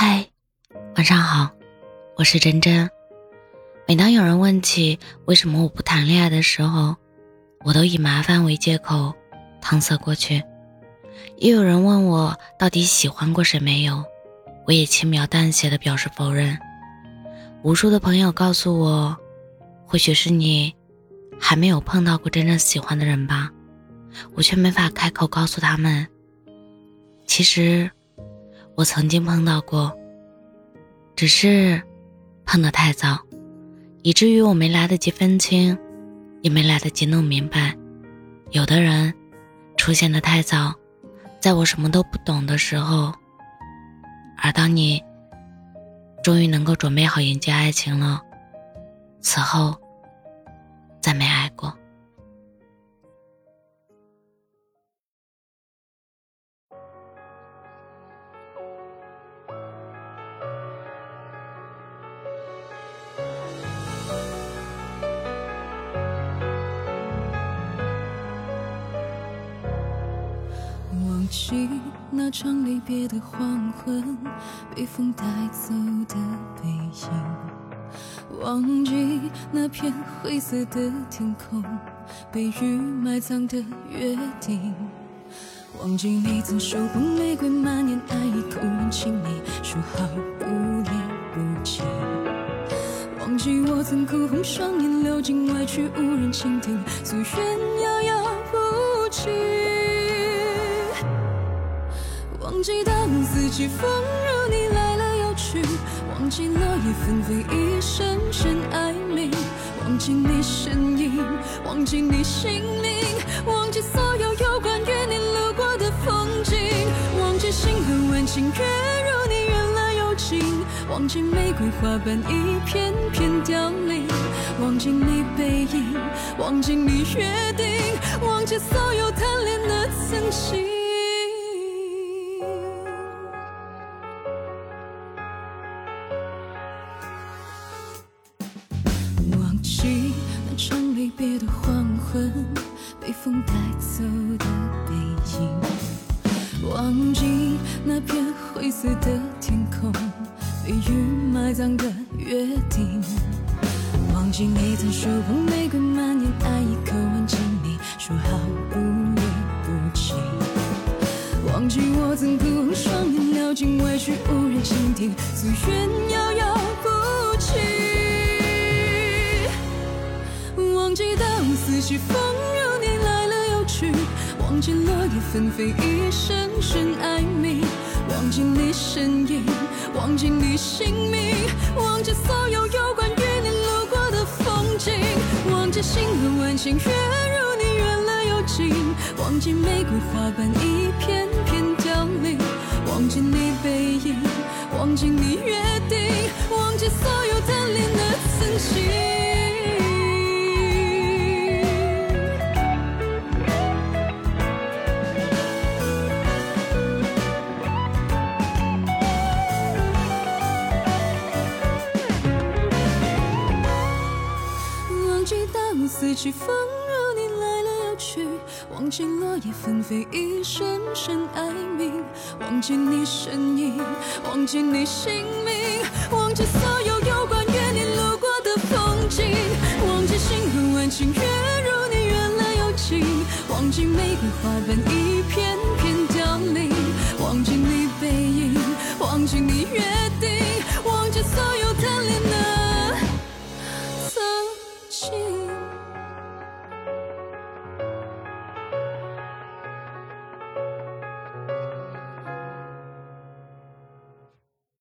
嗨，晚上好，我是真真。每当有人问起为什么我不谈恋爱的时候，我都以麻烦为借口搪塞过去；也有人问我到底喜欢过谁没有，我也轻描淡写的表示否认。无数的朋友告诉我，或许是你还没有碰到过真正喜欢的人吧，我却没法开口告诉他们，其实。我曾经碰到过，只是碰得太早，以至于我没来得及分清，也没来得及弄明白。有的人出现的太早，在我什么都不懂的时候，而当你终于能够准备好迎接爱情了，此后再没爱忘。记那场离别的黄昏，被风带走的背影；忘记那片灰色的天空，被雨埋葬的约定；忘记你曾手捧玫瑰满眼爱意口吻亲昵，说好不离不弃；忘记我曾哭红双眼流进外去无人倾听，夙愿遥遥无期。忘记当四季风如你来了又去，忘记落叶纷飞一声声哀鸣，忘记你身影，忘记你姓名，忘记所有有关于你路过的风景，忘记星河万顷月如你远了又近，忘记玫瑰花瓣一片片凋零，忘记你背影，忘记你约定，忘记所有贪恋的曾经。被风带走的背影，忘记那片灰色的天空，被雨埋葬的约定，忘记你曾说过玫瑰满眼爱意渴望亲昵，说好不离不弃，忘记我曾哭红双眼流尽委屈无人倾听，夙愿遥遥起风如你来了又去，忘记落叶纷飞一声声哀鸣，忘记你身影，忘记你姓名，忘记所有有关于你路过的风景，忘记星河万顷月如你远了又近，忘记玫瑰花瓣一片四季风如你来了又去，忘记落叶纷飞一声声哀鸣，忘记你身影，忘记你姓名，忘记所有有关于你路过的风景，忘记星河万顷月如你远了又近，忘记玫瑰花瓣一片片凋零，忘记你背影，忘记你约定，忘记所有贪恋。